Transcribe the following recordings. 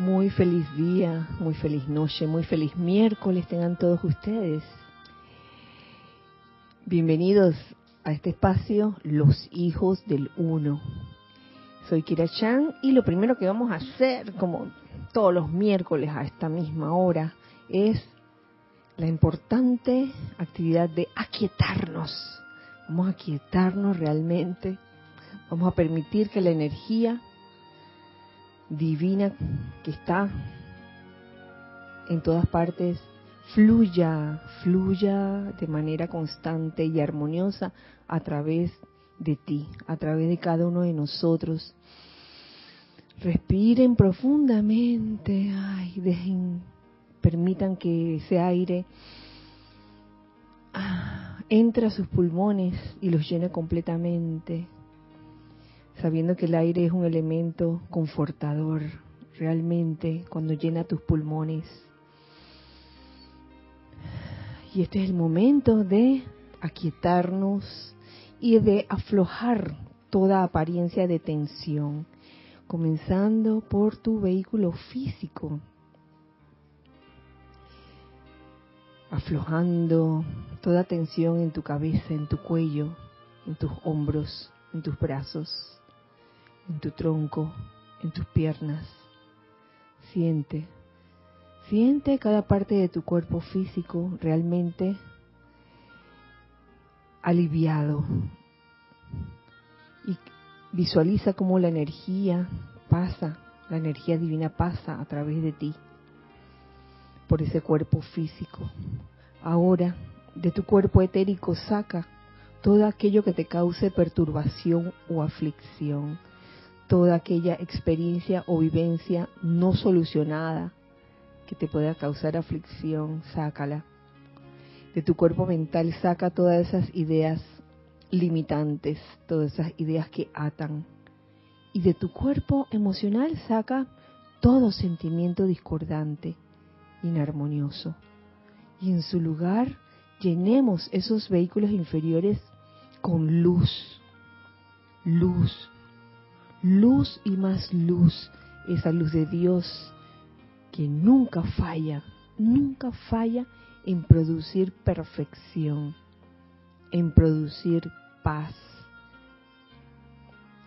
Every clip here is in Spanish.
Muy feliz día, muy feliz noche, muy feliz miércoles tengan todos ustedes. Bienvenidos a este espacio, Los Hijos del Uno. Soy Kira Chan y lo primero que vamos a hacer, como todos los miércoles a esta misma hora, es la importante actividad de aquietarnos. Vamos a aquietarnos realmente. Vamos a permitir que la energía divina que está en todas partes fluya, fluya de manera constante y armoniosa a través de ti, a través de cada uno de nosotros. Respiren profundamente, ay, dejen, permitan que ese aire ah, entre a sus pulmones y los llene completamente sabiendo que el aire es un elemento confortador, realmente, cuando llena tus pulmones. Y este es el momento de aquietarnos y de aflojar toda apariencia de tensión, comenzando por tu vehículo físico, aflojando toda tensión en tu cabeza, en tu cuello, en tus hombros, en tus brazos en tu tronco, en tus piernas. Siente, siente cada parte de tu cuerpo físico realmente aliviado. Y visualiza cómo la energía pasa, la energía divina pasa a través de ti, por ese cuerpo físico. Ahora, de tu cuerpo etérico saca todo aquello que te cause perturbación o aflicción toda aquella experiencia o vivencia no solucionada que te pueda causar aflicción, sácala. De tu cuerpo mental saca todas esas ideas limitantes, todas esas ideas que atan. Y de tu cuerpo emocional saca todo sentimiento discordante, inarmonioso. Y en su lugar llenemos esos vehículos inferiores con luz, luz, luz y más luz, esa luz de Dios que nunca falla, nunca falla en producir perfección, en producir paz,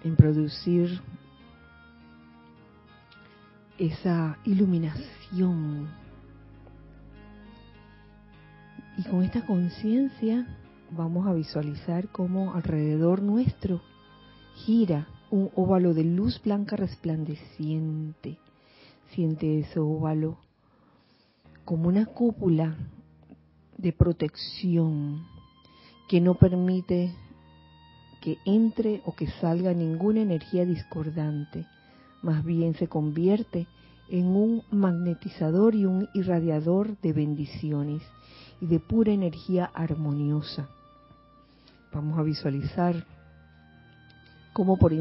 en producir esa iluminación. Y con esta conciencia vamos a visualizar cómo alrededor nuestro gira un óvalo de luz blanca resplandeciente. Siente ese óvalo como una cúpula de protección que no permite que entre o que salga ninguna energía discordante, más bien se convierte en un magnetizador y un irradiador de bendiciones y de pura energía armoniosa. Vamos a visualizar cómo por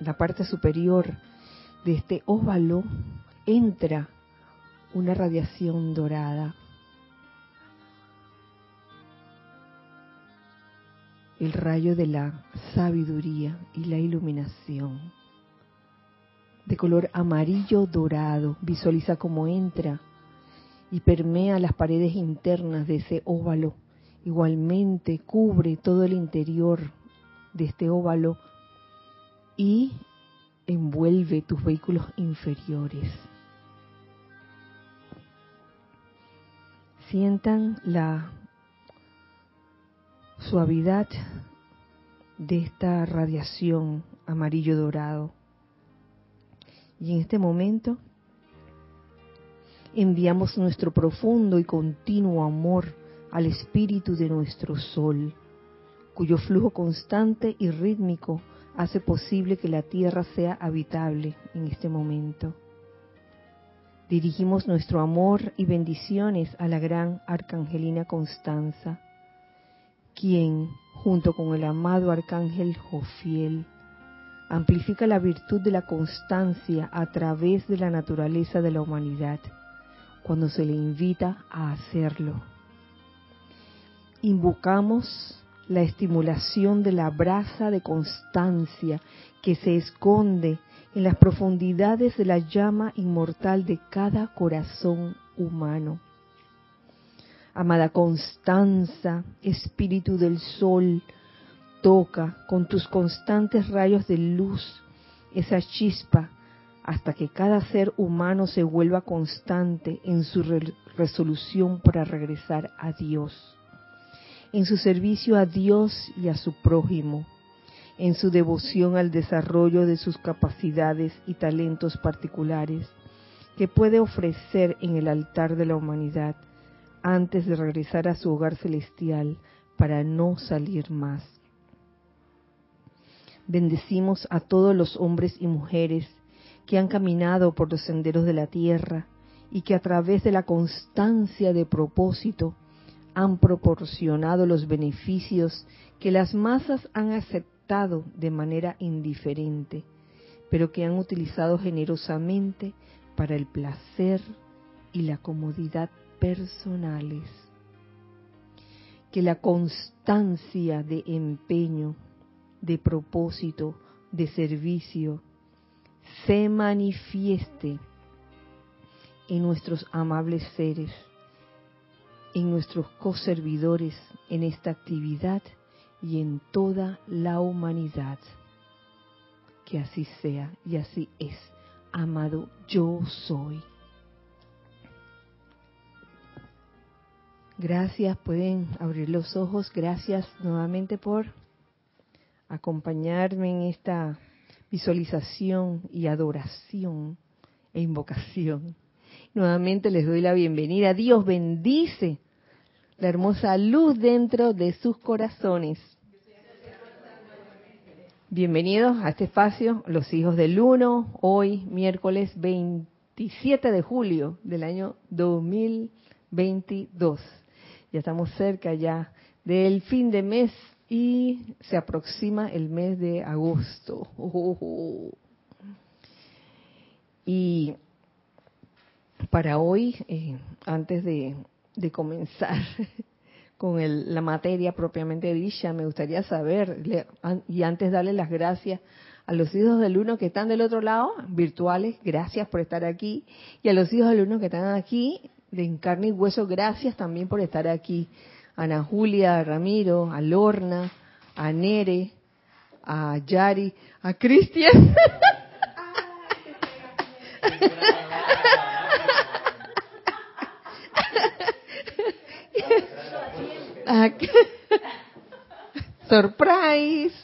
la parte superior de este óvalo entra una radiación dorada. El rayo de la sabiduría y la iluminación. De color amarillo dorado. Visualiza cómo entra y permea las paredes internas de ese óvalo. Igualmente cubre todo el interior de este óvalo y envuelve tus vehículos inferiores. Sientan la suavidad de esta radiación amarillo dorado. Y en este momento enviamos nuestro profundo y continuo amor al espíritu de nuestro sol, cuyo flujo constante y rítmico hace posible que la tierra sea habitable en este momento. Dirigimos nuestro amor y bendiciones a la gran arcangelina Constanza, quien, junto con el amado arcángel Jofiel, amplifica la virtud de la constancia a través de la naturaleza de la humanidad, cuando se le invita a hacerlo. Invocamos la estimulación de la brasa de constancia que se esconde en las profundidades de la llama inmortal de cada corazón humano. Amada Constanza, espíritu del sol, toca con tus constantes rayos de luz esa chispa hasta que cada ser humano se vuelva constante en su resolución para regresar a Dios, en su servicio a Dios y a su prójimo, en su devoción al desarrollo de sus capacidades y talentos particulares que puede ofrecer en el altar de la humanidad antes de regresar a su hogar celestial para no salir más. Bendecimos a todos los hombres y mujeres que han caminado por los senderos de la tierra y que a través de la constancia de propósito han proporcionado los beneficios que las masas han aceptado de manera indiferente, pero que han utilizado generosamente para el placer y la comodidad personales. Que la constancia de empeño, de propósito, de servicio, se manifieste en nuestros amables seres, en nuestros coservidores, en esta actividad y en toda la humanidad. Que así sea y así es. Amado, yo soy. Gracias, pueden abrir los ojos. Gracias nuevamente por acompañarme en esta visualización y adoración e invocación. Nuevamente les doy la bienvenida. Dios bendice la hermosa luz dentro de sus corazones. Bienvenidos a este espacio, los hijos del uno, hoy miércoles 27 de julio del año 2022. Ya estamos cerca ya del fin de mes y se aproxima el mes de agosto. Y para hoy, eh, antes de, comenzar con la materia propiamente dicha, me gustaría saber, y antes darle las gracias a los hijos del uno que están del otro lado, virtuales, gracias por estar aquí, y a los hijos del uno que están aquí, de carne y hueso, gracias también por estar aquí. Ana Julia, Ramiro, a Lorna, a Nere, a Yari, a Cristian. Surprise.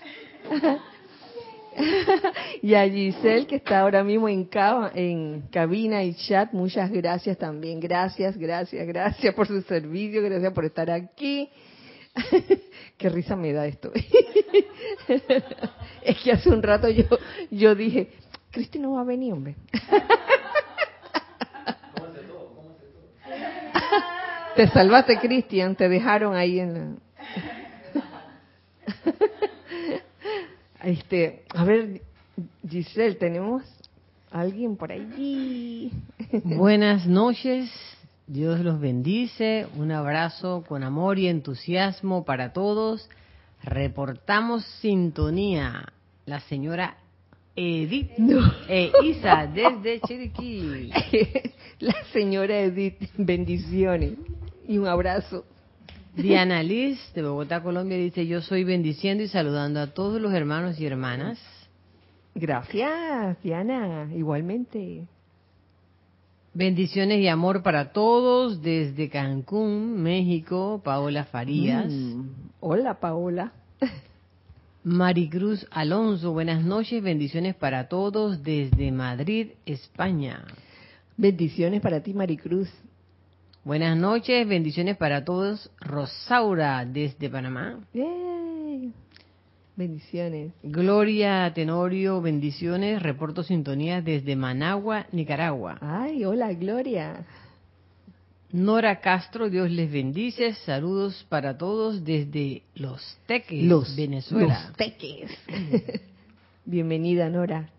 y a Giselle, que está ahora mismo en, en cabina y chat, muchas gracias también. Gracias, gracias, gracias por su servicio, gracias por estar aquí. Qué risa me da esto. es que hace un rato yo, yo dije, Cristi no va a venir, hombre. Te salvaste, Cristian, te dejaron ahí en la... Este, a ver, Giselle, tenemos alguien por allí. Buenas noches, Dios los bendice, un abrazo con amor y entusiasmo para todos. Reportamos sintonía, la señora Edith e Isa desde Chiriquí. la señora Edith, bendiciones y un abrazo. Diana Liz de Bogotá, Colombia dice, yo soy bendiciendo y saludando a todos los hermanos y hermanas. Gracias, Diana, igualmente. Bendiciones y amor para todos desde Cancún, México, Paola Farías. Mm, hola, Paola. Maricruz Alonso, buenas noches, bendiciones para todos desde Madrid, España. Bendiciones para ti, Maricruz. Buenas noches, bendiciones para todos. Rosaura desde Panamá. Bendiciones. Gloria Tenorio, bendiciones. Reporto sintonía desde Managua, Nicaragua. Ay, hola Gloria. Nora Castro, Dios les bendice. Saludos para todos desde Los Teques, los, Venezuela. Los Teques. Bienvenida, Nora.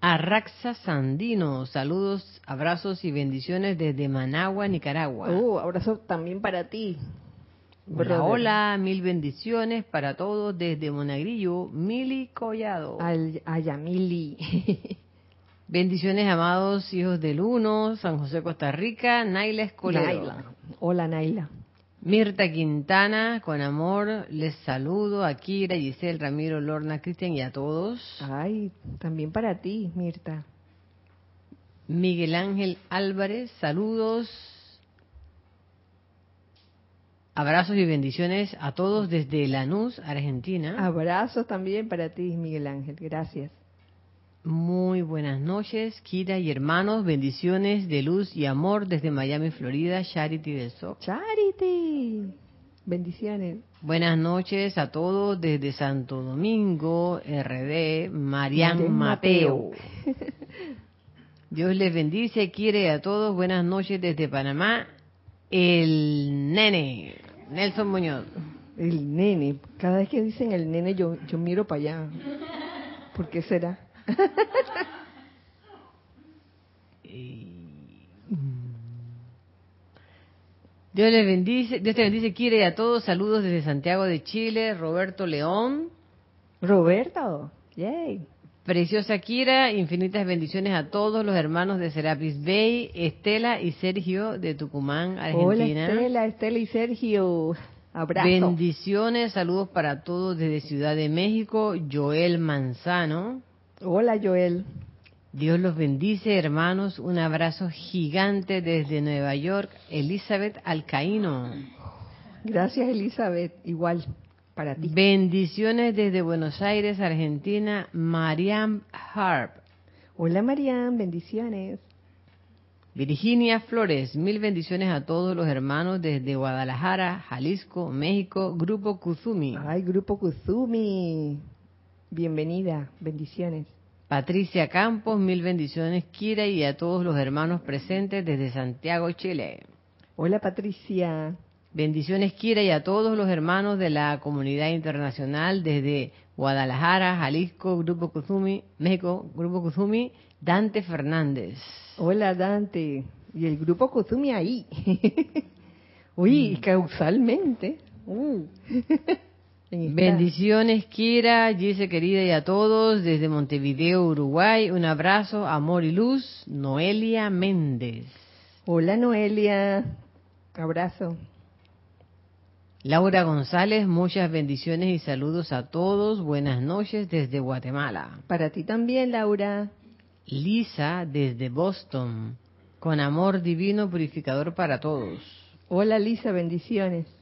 Arraxa Sandino, saludos, abrazos y bendiciones desde Managua, Nicaragua. Uh, abrazo también para ti. Hola, hola, mil bendiciones para todos desde Monagrillo, Mili Collado. Al, Mili. bendiciones, amados hijos del Uno, San José, Costa Rica, Naila Escolar. Hola, Naila. Mirta Quintana, con amor, les saludo a Kira, Giselle, Ramiro, Lorna, Cristian y a todos. Ay, también para ti, Mirta. Miguel Ángel Álvarez, saludos. Abrazos y bendiciones a todos desde Lanús, Argentina. Abrazos también para ti, Miguel Ángel. Gracias. Muy buenas noches, Kira y hermanos. Bendiciones de luz y amor desde Miami, Florida. Charity del SOC. Charity. Bendiciones. Buenas noches a todos desde Santo Domingo, RD, Marian Mateo. Dios les bendice, quiere a todos. Buenas noches desde Panamá. El nene, Nelson Muñoz. El nene. Cada vez que dicen el nene, yo, yo miro para allá. ¿Por qué será? Dios les bendice, Dios te bendice, quiere a todos. Saludos desde Santiago de Chile, Roberto León. Roberto, yay. Preciosa Kira, infinitas bendiciones a todos los hermanos de Serapis Bay, Estela y Sergio de Tucumán, Argentina. Hola Estela, Estela y Sergio. Abrazo. Bendiciones, saludos para todos desde Ciudad de México, Joel Manzano. Hola Joel. Dios los bendice, hermanos. Un abrazo gigante desde Nueva York, Elizabeth Alcaíno. Gracias, Elizabeth. Igual para ti. Bendiciones desde Buenos Aires, Argentina, Mariam Harp. Hola, Mariam. Bendiciones. Virginia Flores, mil bendiciones a todos los hermanos desde Guadalajara, Jalisco, México, Grupo Kuzumi. Ay, Grupo Kuzumi. Bienvenida, bendiciones. Patricia Campos, mil bendiciones, Kira, y a todos los hermanos presentes desde Santiago, Chile. Hola Patricia. Bendiciones, Kira, y a todos los hermanos de la comunidad internacional desde Guadalajara, Jalisco, Grupo Kuzumi, México, Grupo Kuzumi, Dante Fernández. Hola Dante. Y el Grupo Kuzumi ahí. Uy, mm. causalmente. Uh. Bendiciones, Kira, Gise querida y a todos desde Montevideo, Uruguay. Un abrazo, amor y luz. Noelia Méndez. Hola, Noelia. Abrazo. Laura González, muchas bendiciones y saludos a todos. Buenas noches desde Guatemala. Para ti también, Laura. Lisa, desde Boston. Con amor divino purificador para todos. Hola, Lisa, bendiciones.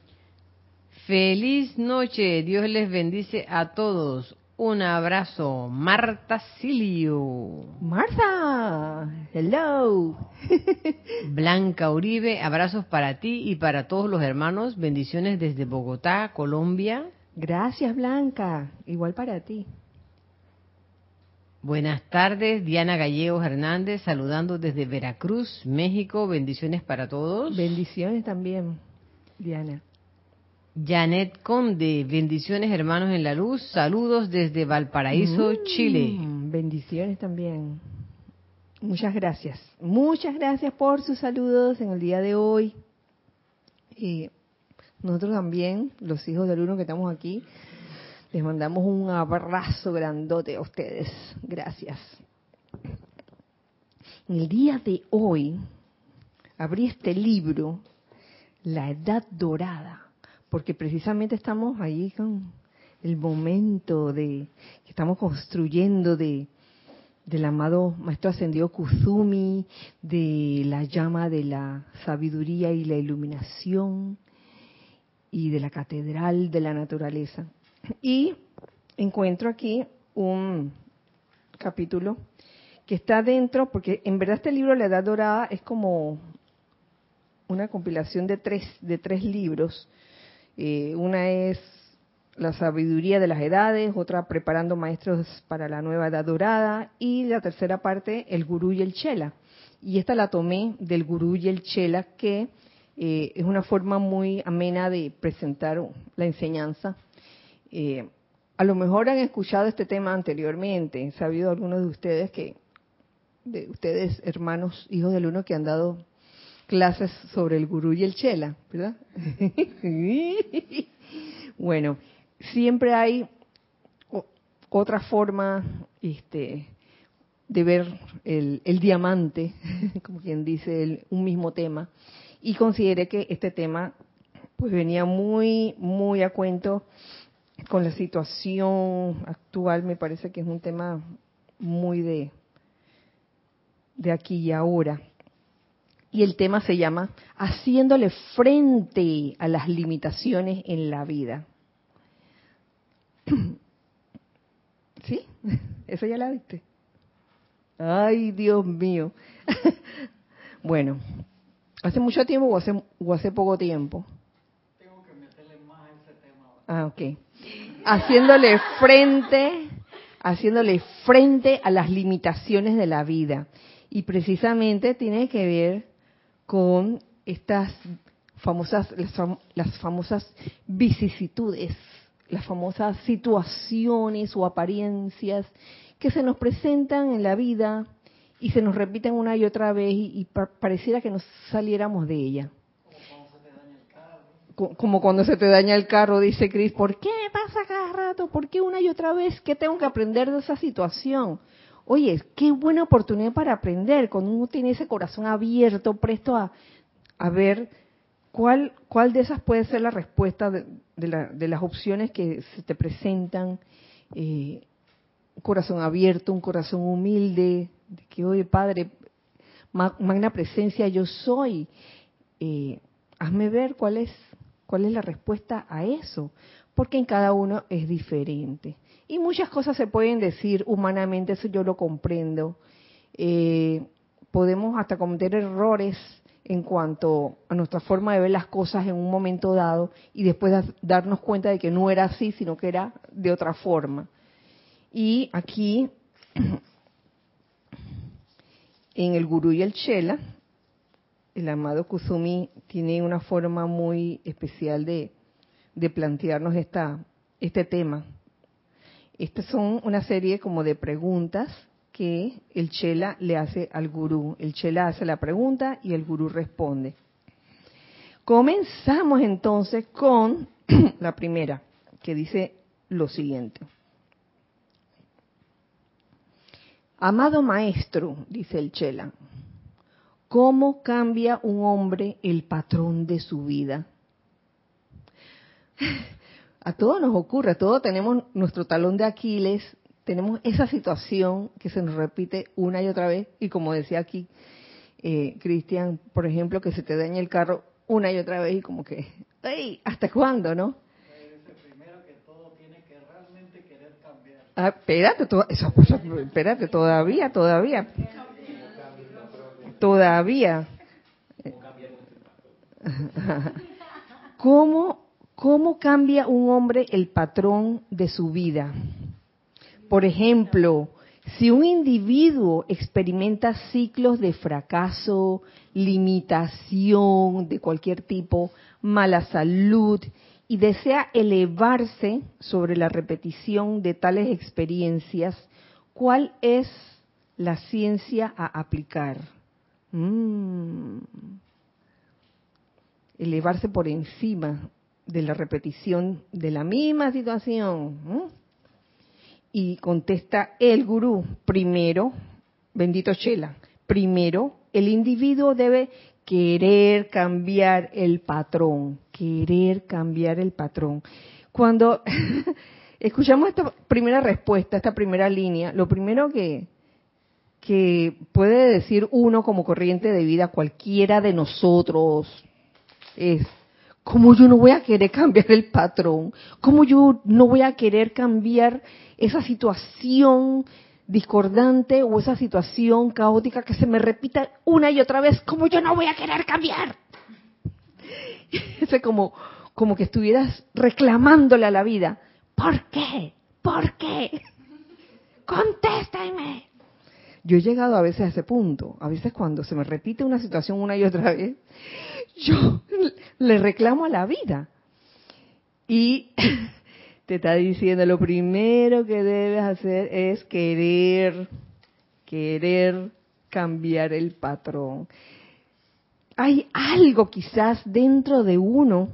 Feliz noche, Dios les bendice a todos. Un abrazo, Marta Silio. Marta, hello. Blanca Uribe, abrazos para ti y para todos los hermanos. Bendiciones desde Bogotá, Colombia. Gracias, Blanca. Igual para ti. Buenas tardes, Diana Gallegos Hernández, saludando desde Veracruz, México. Bendiciones para todos. Bendiciones también, Diana. Janet Conde, bendiciones hermanos en la luz, saludos desde Valparaíso, mm, Chile. Bendiciones también. Muchas gracias. Muchas gracias por sus saludos en el día de hoy. Y nosotros también, los hijos del uno que estamos aquí, les mandamos un abrazo grandote a ustedes. Gracias. En el día de hoy abrí este libro, La Edad Dorada porque precisamente estamos ahí con el momento de que estamos construyendo de del amado maestro ascendido Kuzumi, de la llama de la sabiduría y la iluminación y de la catedral de la naturaleza. Y encuentro aquí un capítulo que está dentro, porque en verdad este libro La Edad Dorada es como una compilación de tres, de tres libros eh, una es la sabiduría de las edades, otra preparando maestros para la nueva edad dorada y la tercera parte el gurú y el chela. Y esta la tomé del gurú y el chela que eh, es una forma muy amena de presentar la enseñanza. Eh, a lo mejor han escuchado este tema anteriormente, he sabido algunos de ustedes que, de ustedes hermanos, hijos del uno, que han dado clases sobre el gurú y el chela, ¿verdad? bueno, siempre hay otra forma este, de ver el, diamante, como quien dice, un mismo tema, y consideré que este tema pues venía muy, muy a cuento con la situación actual, me parece que es un tema muy de, de aquí y ahora. Y el tema se llama Haciéndole frente a las limitaciones en la vida. ¿Sí? ¿Eso ya la viste? Ay, Dios mío. bueno, ¿hace mucho tiempo o hace, o hace poco tiempo? Tengo que meterle más a ese tema. Ah, ok. Haciéndole frente, haciéndole frente a las limitaciones de la vida. Y precisamente tiene que ver con estas famosas, las famosas vicisitudes, las famosas situaciones o apariencias que se nos presentan en la vida y se nos repiten una y otra vez y, pareciera que nos saliéramos de ella. Como cuando se te daña el carro, dice Cris, ¿por qué pasa cada rato? ¿Por qué una y otra vez? ¿Qué tengo que aprender de esa situación? Oye, qué buena oportunidad para aprender, cuando uno tiene ese corazón abierto, presto a, a ver cuál, cuál de esas puede ser la respuesta de, de, las opciones que se te presentan. Eh, un corazón abierto, un corazón humilde, de que, oye, Padre, magna presencia, yo soy. Eh, hazme ver cuál es, cuál es la respuesta a eso, porque en cada uno es diferente. Y muchas cosas se pueden decir humanamente, eso yo lo comprendo. Eh, podemos hasta cometer errores en cuanto a nuestra forma de ver las cosas en un momento dado y después darnos cuenta de que no era así, sino que era de otra forma. Y aquí, en el Gurú y el Chela, el amado Kusumi tiene una forma muy especial de, de plantearnos esta, este tema. Estas son una serie como de preguntas que el Chela le hace al gurú. El Chela hace la pregunta y el gurú responde. Comenzamos entonces con la primera, que dice lo siguiente. Amado maestro, dice el Chela, ¿cómo cambia un hombre el patrón de su vida? A todos nos ocurre, a todos tenemos nuestro talón de Aquiles, tenemos esa situación que se nos repite una y otra vez, y como decía aquí eh, Cristian, por ejemplo, que se te daña el carro una y otra vez y como que, ¡ay! ¿Hasta cuándo, no? Ah, espérate, eso, espérate, todavía, todavía. Todavía. ¿Cómo, ¿Cómo cambia un hombre el patrón de su vida? Por ejemplo, si un individuo experimenta ciclos de fracaso, limitación de cualquier tipo, mala salud y desea elevarse sobre la repetición de tales experiencias, ¿cuál es la ciencia a aplicar? Mm. Elevarse por encima de la repetición de la misma situación. Y contesta el gurú, primero, bendito Shela, primero el individuo debe querer cambiar el patrón, querer cambiar el patrón. Cuando escuchamos esta primera respuesta, esta primera línea, lo primero que, que puede decir uno como corriente de vida, cualquiera de nosotros, es, ¿cómo yo no voy a querer cambiar el patrón? ¿Cómo yo no voy a querer cambiar esa situación discordante o esa situación caótica que se me repita una y otra vez, como yo no voy a querer cambiar. Ese como, como que estuvieras reclamándole a la vida, ¿por qué? ¿Por qué? Contéstame. Yo he llegado a veces a ese punto, a veces cuando se me repite una situación una y otra vez, yo le reclamo a la vida. Y te está diciendo lo primero que debes hacer es querer, querer cambiar el patrón. hay algo quizás dentro de uno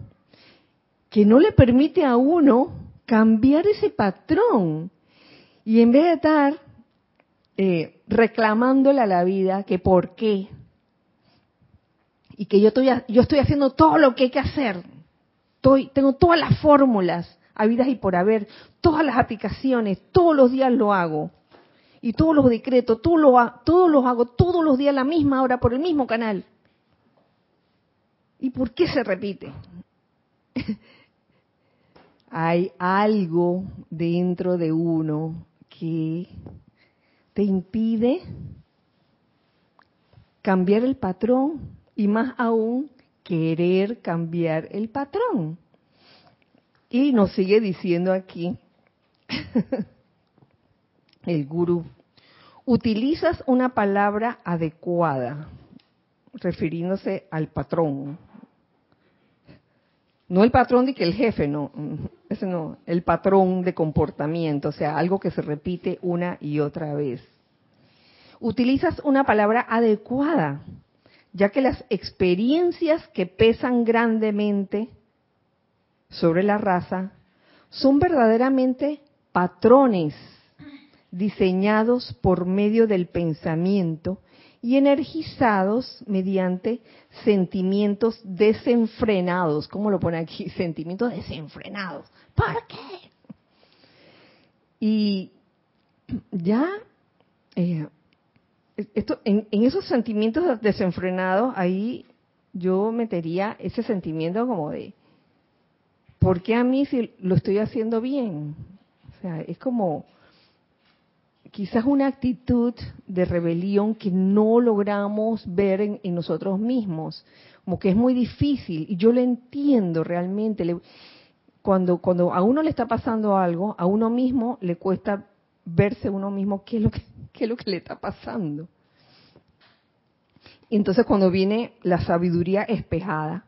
que no le permite a uno cambiar ese patrón. Y en vez de estar eh, reclamándole a la vida que por qué, y que yo estoy, yo estoy haciendo todo lo que hay que hacer, estoy, tengo todas las fórmulas habidas y por haber, todas las aplicaciones, todos los días lo hago, y todos los decretos, todos los, todos los hago todos los días a la misma hora por el mismo canal. ¿Y por qué se repite? Hay algo dentro de uno que te impide cambiar el patrón y más aún querer cambiar el patrón. Y nos sigue diciendo aquí el gurú, utilizas una palabra adecuada, refiriéndose al patrón. No el patrón de que el jefe, no, ese no, el patrón de comportamiento, o sea, algo que se repite una y otra vez. Utilizas una palabra adecuada, ya que las experiencias que pesan grandemente sobre la raza son verdaderamente patrones diseñados por medio del pensamiento y energizados mediante sentimientos desenfrenados. ¿Cómo lo pone aquí? Sentimientos desenfrenados. ¿Por qué? Y ya, eh, esto, en, en esos sentimientos desenfrenados, ahí yo metería ese sentimiento como de, ¿por qué a mí si lo estoy haciendo bien? O sea, es como quizás una actitud de rebelión que no logramos ver en, nosotros mismos, como que es muy difícil, y yo lo entiendo realmente. cuando, cuando a uno le está pasando algo, a uno mismo le cuesta verse uno mismo qué es lo que, qué es lo que le está pasando. entonces cuando viene la sabiduría espejada,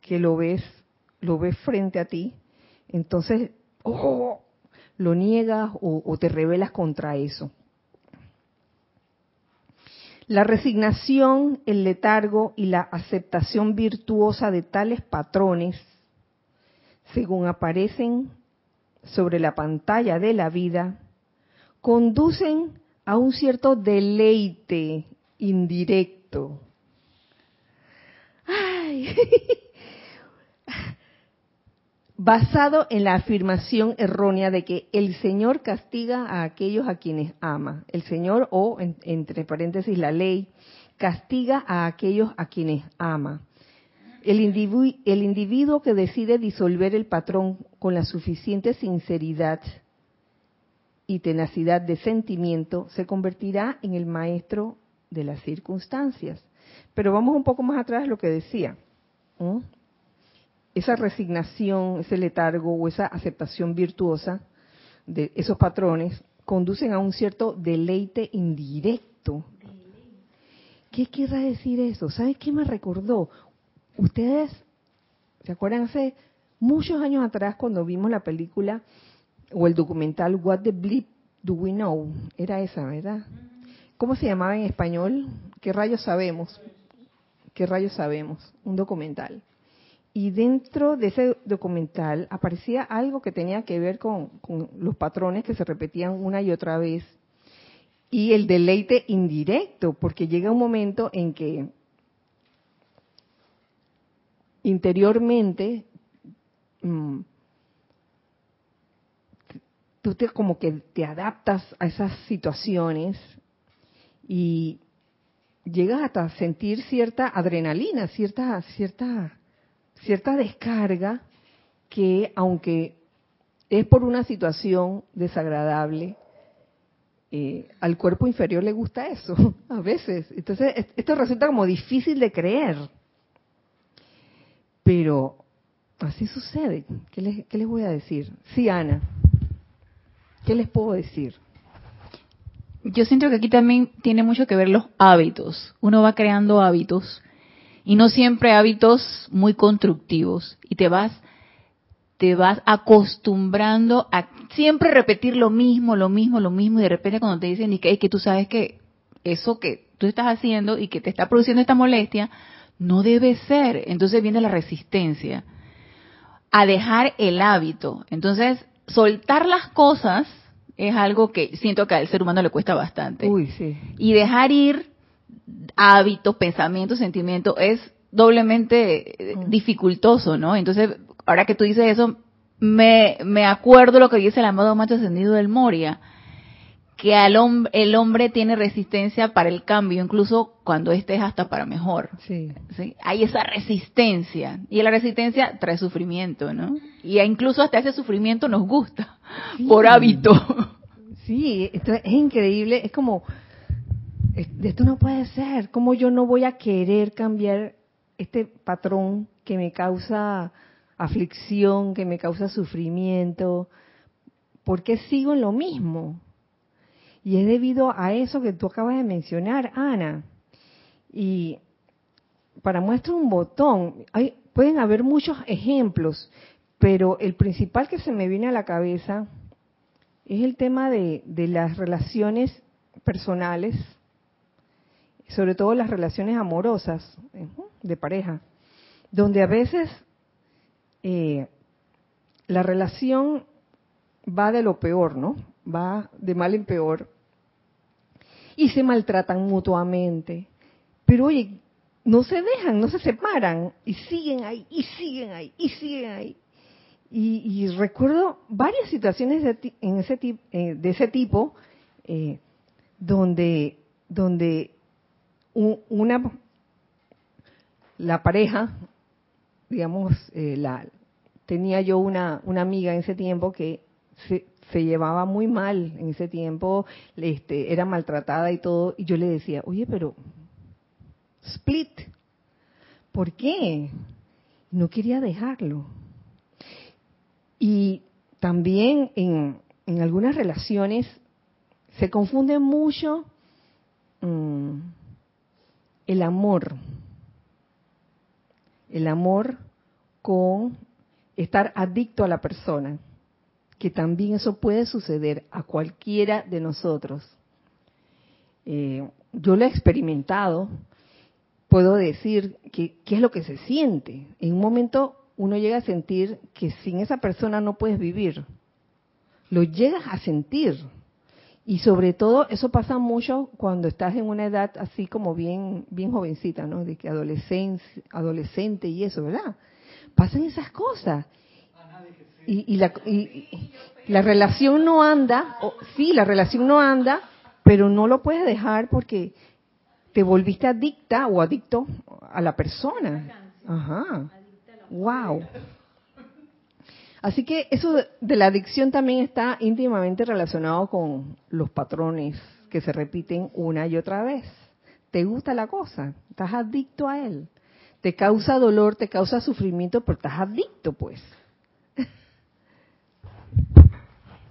que lo ves, lo ves frente a ti, entonces, oh, lo niegas o, te rebelas contra eso. La resignación, el letargo y la aceptación virtuosa de tales patrones, según aparecen sobre la pantalla de la vida, conducen a un cierto deleite indirecto. Basado en la afirmación errónea de que el Señor castiga a aquellos a quienes ama. El Señor, o entre paréntesis la ley, castiga a aquellos a quienes ama. El individuo, el individuo que decide disolver el patrón con la suficiente sinceridad y tenacidad de sentimiento se convertirá en el maestro de las circunstancias. Pero vamos un poco más atrás lo que decía esa resignación, ese letargo o esa aceptación virtuosa de esos patrones conducen a un cierto deleite indirecto. ¿Qué querrá decir eso? ¿Sabes qué me recordó? Ustedes, ¿se acuerdan hace muchos años atrás cuando vimos la película o el documental What the Bleep Do We Know? Era esa, ¿verdad? ¿Cómo se llamaba en español? ¿Qué rayos sabemos? ¿Qué rayos sabemos? Un documental. Y dentro de ese documental aparecía algo que tenía que ver con, los patrones que se repetían una y otra vez y el deleite indirecto, porque llega un momento en que interiormente mm, tú te como que te adaptas a esas situaciones y llegas hasta sentir cierta adrenalina, cierta cierta cierta descarga que aunque es por una situación desagradable, eh, al cuerpo inferior le gusta eso, a veces. Entonces, esto resulta como difícil de creer. Pero así sucede. ¿Qué les, qué les voy a decir? Sí, Ana. ¿Qué les puedo decir? Yo siento que aquí también tiene mucho que ver los hábitos. Uno va creando hábitos y no siempre hábitos muy constructivos y te vas te vas acostumbrando a siempre repetir lo mismo, lo mismo, lo mismo y de repente cuando te dicen que, que tú sabes que eso que tú estás haciendo y que te está produciendo esta molestia, no debe ser. Entonces viene la resistencia a dejar el hábito. Entonces, soltar las cosas es algo que siento que al ser humano le cuesta bastante. Uy, sí. Y dejar ir hábitos, pensamientos, sentimientos es doblemente eh, Mm. dificultoso, ¿no? Entonces, ahora que tú dices eso, me, me acuerdo lo que dice el amado macho ascendido del Moria, que al hom- el hombre tiene resistencia para el cambio, incluso cuando este es hasta para mejor. Sí. ¿sí? Hay esa resistencia, y la resistencia trae sufrimiento, ¿no? Y incluso hasta ese sufrimiento nos gusta, Sí. por hábito. Sí, esto es increíble. Es como, es- esto no puede ser. ¿Cómo yo no voy a querer cambiar este patrón que me causa aflicción, que me causa sufrimiento? ¿Por qué sigo en lo mismo? Y es debido a eso que tú acabas de mencionar, Ana. Y para muestra un botón, hay, pueden haber muchos ejemplos, pero el principal que se me viene a la cabeza es el tema de, las relaciones personales, sobre todo las relaciones amorosas de pareja, donde a veces eh, la relación va de lo peor, ¿no? Va de mal en peor y se maltratan mutuamente. Pero oye, no se dejan, no se separan y siguen ahí, y siguen ahí, y siguen ahí. Y, recuerdo varias situaciones de, en ese eh, de ese tipo eh, donde, donde una la pareja, digamos, eh, la, tenía yo una, una amiga en ese tiempo que se, se llevaba muy mal en ese tiempo, este, era maltratada y todo, y yo le decía, oye, pero split, ¿por qué? No quería dejarlo. Y también en, en algunas relaciones se confunde mucho mm, el amor, el amor con estar adicto a la persona, que también eso puede suceder a cualquiera de nosotros. Eh, yo lo he experimentado, puedo decir que qué es lo que se siente. En un momento uno llega a sentir que sin esa persona no puedes vivir. Lo llegas a sentir. Y sobre todo eso pasa mucho cuando estás en una edad así como bien bien jovencita, ¿no? De que adolescencia, adolescente y eso, ¿verdad? Pasan esas cosas. Y, y la, y- la relación no anda, o- sí, la relación no anda, pero no lo puedes dejar porque te volviste adicta o adicto a la persona. Ajá. Wow. Así que eso de la adicción también está íntimamente relacionado con los patrones que se repiten una y otra vez. ¿Te gusta la cosa? ¿Estás adicto a él? Te causa dolor, te causa sufrimiento, pero estás adicto, pues.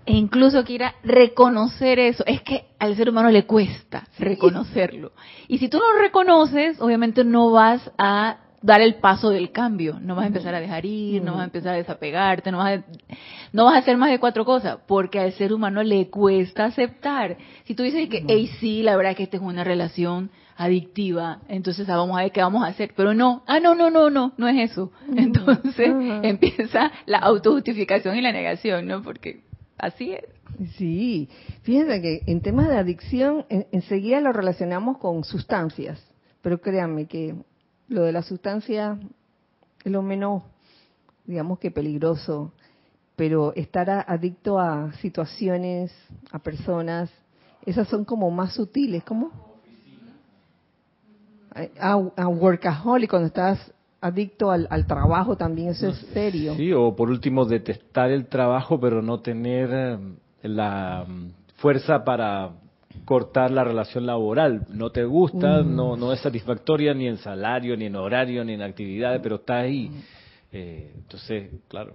E incluso quiera reconocer eso. Es que al ser humano le cuesta reconocerlo. Y si tú no lo reconoces, obviamente no vas a dar el paso del cambio. No vas a empezar a dejar ir, no vas a empezar a desapegarte, no vas a, no vas a hacer más de cuatro cosas. Porque al ser humano le cuesta aceptar. Si tú dices que, hey, sí, la verdad es que esta es una relación adictiva, entonces ah, vamos a ver qué vamos a hacer. Pero no, ah, no, no, no, no, no es eso. Entonces Ajá. empieza la autojustificación y la negación, ¿no? Porque así es. Sí, fíjense que en temas de adicción en- enseguida lo relacionamos con sustancias, pero créanme que lo de la sustancia es lo menos, digamos que peligroso, pero estar a- adicto a situaciones, a personas, esas son como más sutiles, ¿cómo? A, a workaholic, cuando estás adicto al, al trabajo también, eso es serio. Sí, o por último detestar el trabajo pero no tener eh, la mm, fuerza para cortar la relación laboral. No te gusta, Mm. no, no es satisfactoria ni en salario, ni en horario, ni en actividades, pero está ahí. Eh, entonces, claro,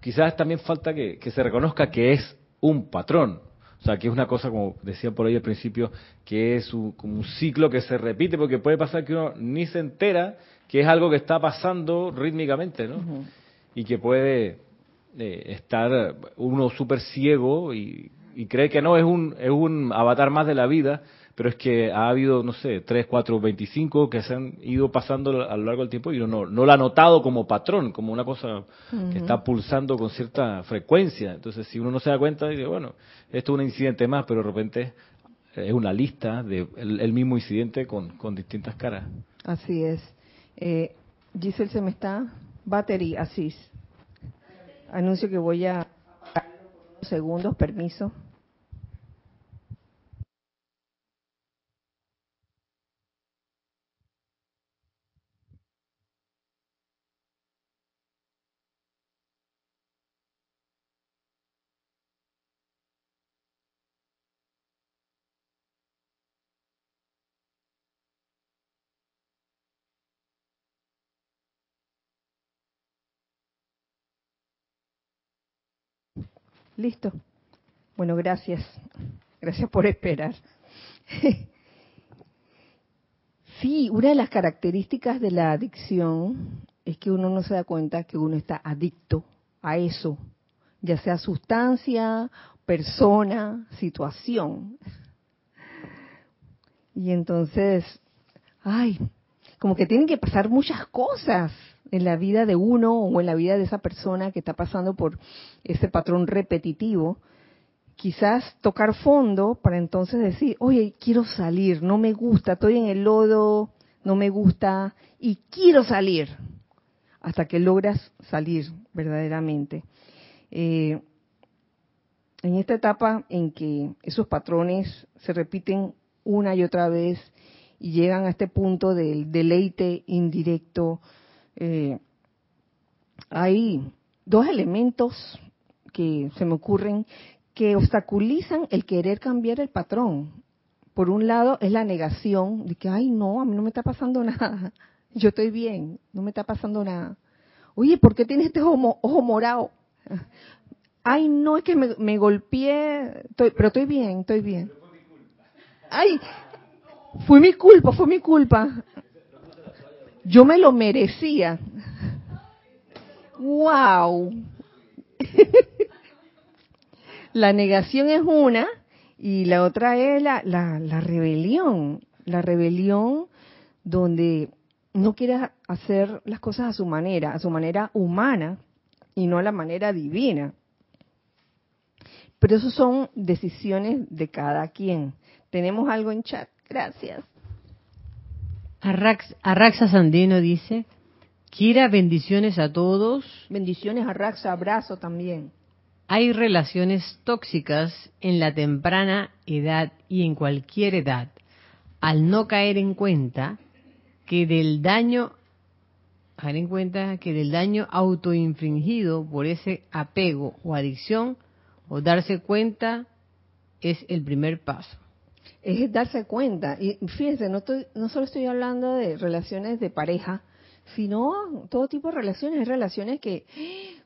quizás también falta que, que se reconozca que es un patrón. O sea, que es una cosa, como decía por ahí al principio, que es un, como un ciclo que se repite, porque puede pasar que uno ni se entera que es algo que está pasando rítmicamente, ¿no? Y que puede eh, estar uno súper ciego y, y cree que no, es un, es un avatar más de la vida, pero es que ha habido, no sé, 3, 4, 25 que se han ido pasando a lo largo del tiempo y uno no, no lo ha notado como patrón, como una cosa que está pulsando con cierta frecuencia. Entonces, si uno no se da cuenta, dice, bueno, esto es un incidente más, pero de repente es una lista del de el mismo incidente con, con distintas caras. Así es. Eh, Giselle se me está. Battery, así. Anuncio que voy a segundos, permiso. Listo. Bueno, gracias. Gracias por esperar. Sí, una de las características de la adicción es que uno no se da cuenta que uno está adicto a eso, ya sea sustancia, persona, situación. Y entonces, ay, como que tienen que pasar muchas cosas en la vida de uno o en la vida de esa persona que está pasando por ese patrón repetitivo, quizás tocar fondo para entonces decir, oye, quiero salir, no me gusta, estoy en el lodo, no me gusta y quiero salir, hasta que logras salir verdaderamente. Eh, en esta etapa en que esos patrones se repiten una y otra vez y llegan a este punto del deleite indirecto, eh, hay dos elementos que se me ocurren que obstaculizan el querer cambiar el patrón. Por un lado es la negación de que, ay, no, a mí no me está pasando nada. Yo estoy bien, no me está pasando nada. Oye, ¿por qué tienes este ojo, ojo morado? Ay, no, es que me, me golpeé, pero estoy bien, estoy bien. Ay, fue mi culpa, fue mi culpa. Yo me lo merecía. ¡Wow! la negación es una y la otra es la, la, rebelión. La rebelión donde no quiere hacer las cosas a su manera, a su manera humana y no a la manera divina. Pero eso son decisiones de cada quien. Tenemos algo en chat. Gracias. Arraxa Sandino dice, Kira, bendiciones a todos. Bendiciones Arraxa, abrazo también. Hay relaciones tóxicas en la temprana edad y en cualquier edad, al no caer en cuenta que del daño, caer en cuenta que del daño autoinfringido por ese apego o adicción, o darse cuenta es el primer paso es darse cuenta. Y fíjense, no, estoy, no solo estoy hablando de relaciones de pareja, sino todo tipo de relaciones, hay relaciones que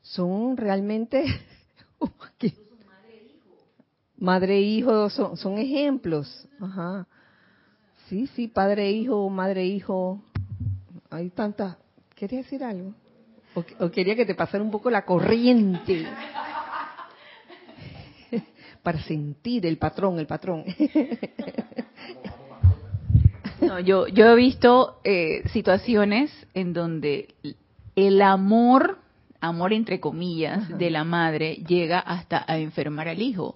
son realmente... madre e hijo son, son ejemplos. Ajá. Sí, sí, padre e hijo, madre e hijo. Hay tantas. ¿Quería decir algo? o quería que te pasara un poco la corriente para sentir el patrón, el patrón. No, yo, yo he visto eh, situaciones en donde el amor, amor entre comillas, de la madre llega hasta a enfermar al hijo.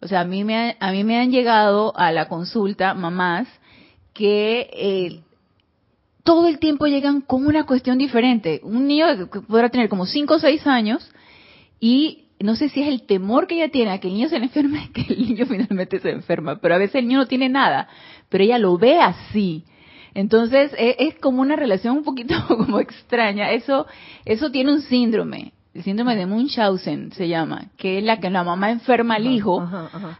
O sea, a mí me, a mí me han llegado a la consulta mamás que eh, todo el tiempo llegan con una cuestión diferente. Un niño que podrá tener como 5 o 6 años y no sé si es el temor que ella tiene a que el niño se le enferme, que el niño finalmente se enferma, pero a veces el niño no tiene nada, pero ella lo ve así. Entonces e, es, como una relación un poquito como extraña. Eso, eso tiene un síndrome, el síndrome de Munchausen se llama, que es la que la mamá enferma al hijo,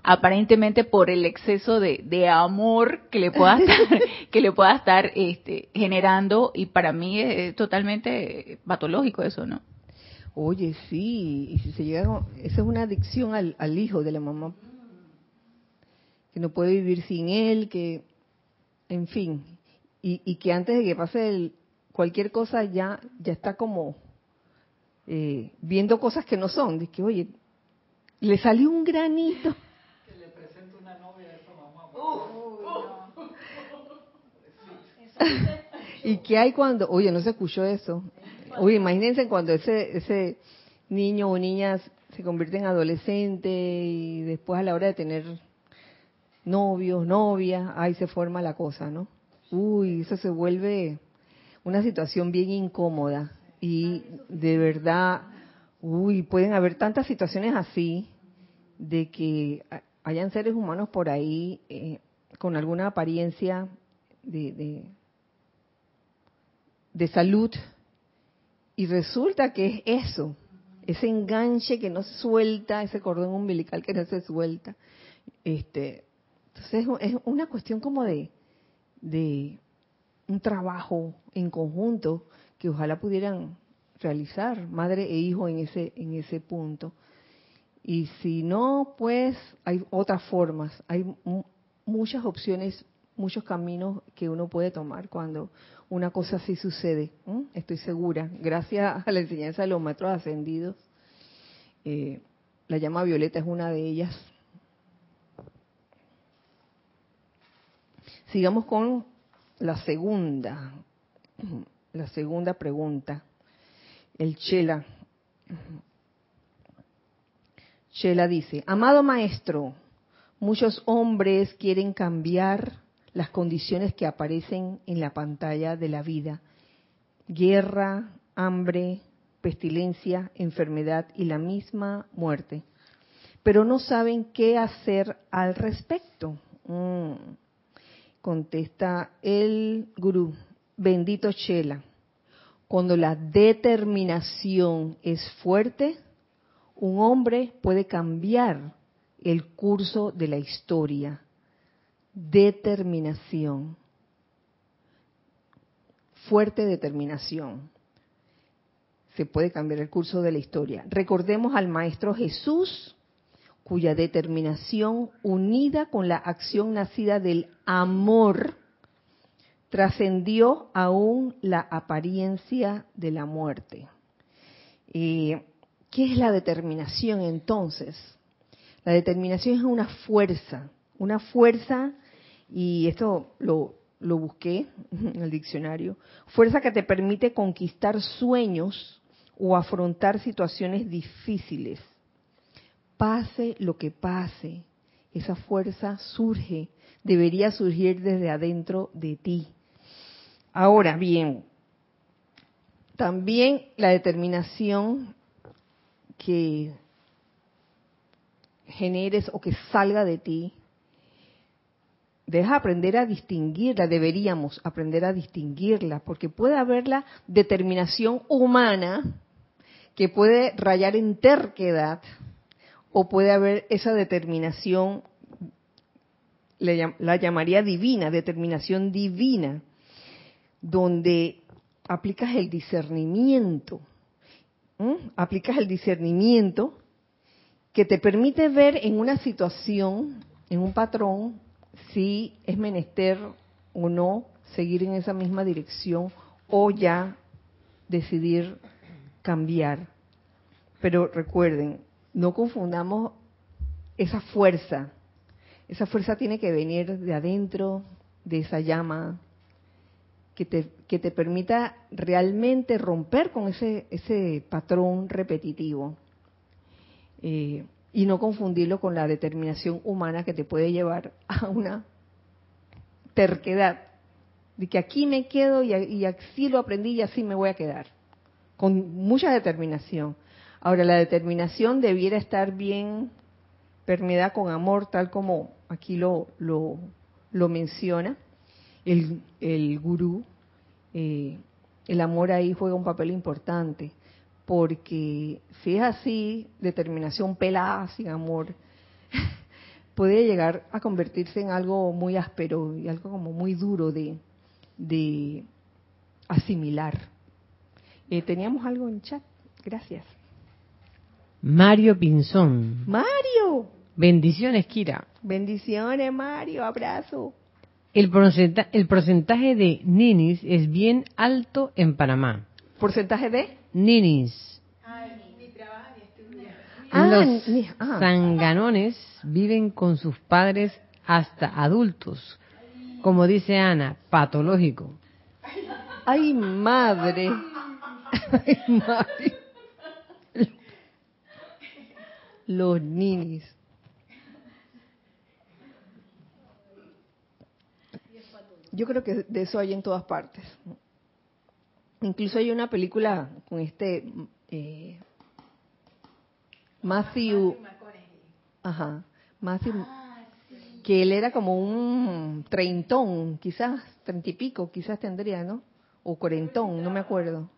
aparentemente por el exceso de, de, amor que le pueda estar, que le pueda estar este, generando, y para mí es totalmente patológico eso, ¿no? Oye, sí, y si se llega, esa es una adicción al, al hijo de la mamá, que no puede vivir sin él, que, en fin, y, y que antes de que pase el, cualquier cosa ya, ya está como eh, viendo cosas que no son, de que, oye, le salió un granito. ¿Y qué hay cuando, oye, no se escuchó eso? Oye, imagínense cuando ese, ese niño o niña se convierte en adolescente y después a la hora de tener novios, novia, ahí se forma la cosa, ¿no? Uy, eso se vuelve una situación bien incómoda y de verdad, uy, pueden haber tantas situaciones así de que hayan seres humanos por ahí eh, con alguna apariencia de, de salud y resulta que es eso, ese enganche que no se suelta, ese cordón umbilical que no se suelta. Este, entonces es una cuestión como de, de un trabajo en conjunto que ojalá pudieran realizar madre e hijo en ese en ese punto. Y si no, pues hay otras formas, hay muchas opciones, muchos caminos que uno puede tomar cuando una cosa así sucede. Estoy segura, gracias a la enseñanza de los maestros ascendidos. Eh, la llama violeta es una de ellas. Sigamos con la segunda, la segunda pregunta. El Chela. Chela dice, amado maestro, muchos hombres quieren cambiar las condiciones que aparecen en la pantalla de la vida. Guerra, hambre, pestilencia, enfermedad y la misma muerte. Pero no saben qué hacer al respecto. Mm. Contesta el gurú, bendito Chela, cuando la determinación es fuerte, un hombre puede cambiar el curso de la historia. Determinación. Fuerte determinación. Se puede cambiar el curso de la historia. Recordemos al Maestro Jesús cuya determinación unida con la acción nacida del amor trascendió aún la apariencia de la muerte. ¿Qué es la determinación entonces? La determinación es una fuerza, una fuerza, y esto lo, lo busqué en el diccionario, fuerza que te permite conquistar sueños o afrontar situaciones difíciles pase lo que pase, esa fuerza surge, debería surgir desde adentro de ti. Ahora bien, también la determinación que generes o que salga de ti, deja aprender a distinguirla, deberíamos aprender a distinguirla, porque puede haber la determinación humana que puede rayar en terquedad, o puede haber esa determinación, la llamaría divina, determinación divina, donde aplicas el discernimiento, aplicas el discernimiento que te permite ver en una situación, en un patrón, si es menester o no seguir en esa misma dirección o ya decidir cambiar. Pero recuerden, no confundamos esa fuerza. Esa fuerza tiene que venir de adentro, de esa llama, que te, que te permita realmente romper con ese, ese patrón repetitivo. Eh, y no confundirlo con la determinación humana que te puede llevar a una terquedad, de que aquí me quedo y, así lo aprendí y así me voy a quedar, con mucha determinación. Ahora, la determinación debiera estar bien permeada con amor, tal como aquí lo, lo, menciona el, el gurú. Eh, el amor ahí juega un papel importante, porque si es así, determinación pelada sin amor, puede llegar a convertirse en algo muy áspero y algo como muy duro de, de asimilar. Eh, teníamos algo en chat, gracias. Mario Pinzón. Mario. Bendiciones, Kira. Bendiciones, Mario. Abrazo. El, porcentaje, el porcentaje de ninis es bien alto en Panamá. ¿Porcentaje de? Ninis. Ah, Los ah. zanganones viven con sus padres hasta adultos. Como dice Ana, patológico. Ay, madre. Ay, madre. Los ninis. Yo creo que de eso hay en todas partes. Incluso hay una película con este eh, Matthew, ajá, Matthew, que él era como un treintón, quizás treinta y pico, quizás tendría, ¿no? O cuarentón, no me acuerdo.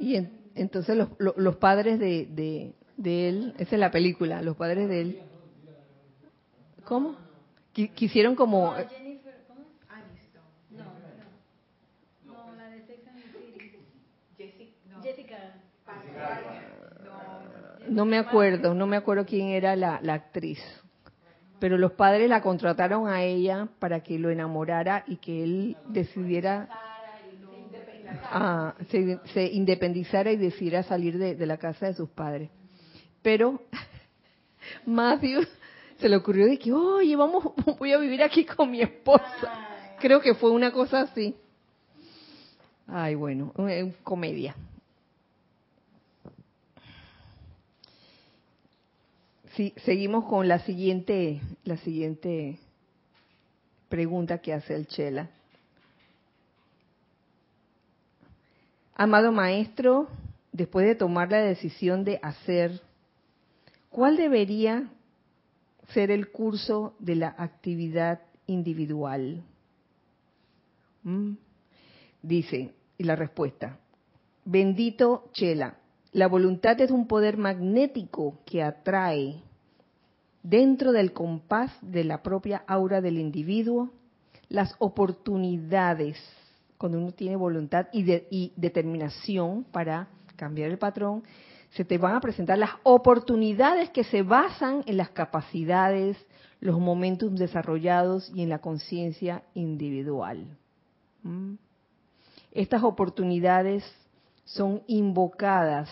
Y en- entonces los, lo- los padres de, de, de él, esa es la película, los padres de él, ¿cómo? Qui- Quisieron como, no me acuerdo, no me acuerdo quién era la, actriz, pero los padres la contrataron a ella para que lo enamorara y que él decidiera, ah, se, se independizara y decidiera salir de, de la casa de sus padres. Pero Matthew se le ocurrió de que, oye, vamos, voy a vivir aquí con mi esposa. Creo que fue una cosa así. Ay, bueno, eh, comedia. Sí, seguimos con la siguiente, la siguiente pregunta que hace el Chela. Amado maestro, después de tomar la decisión de hacer, ¿cuál debería ser el curso de la actividad individual? ¿Mm? Dice, y la respuesta, bendito Chela, la voluntad es un poder magnético que atrae dentro del compás de la propia aura del individuo las oportunidades, cuando uno tiene voluntad y, de- y determinación para cambiar el patrón, se te van a presentar las oportunidades que se basan en las capacidades, los momentos desarrollados y en la conciencia individual. ¿Mm? Estas oportunidades son invocadas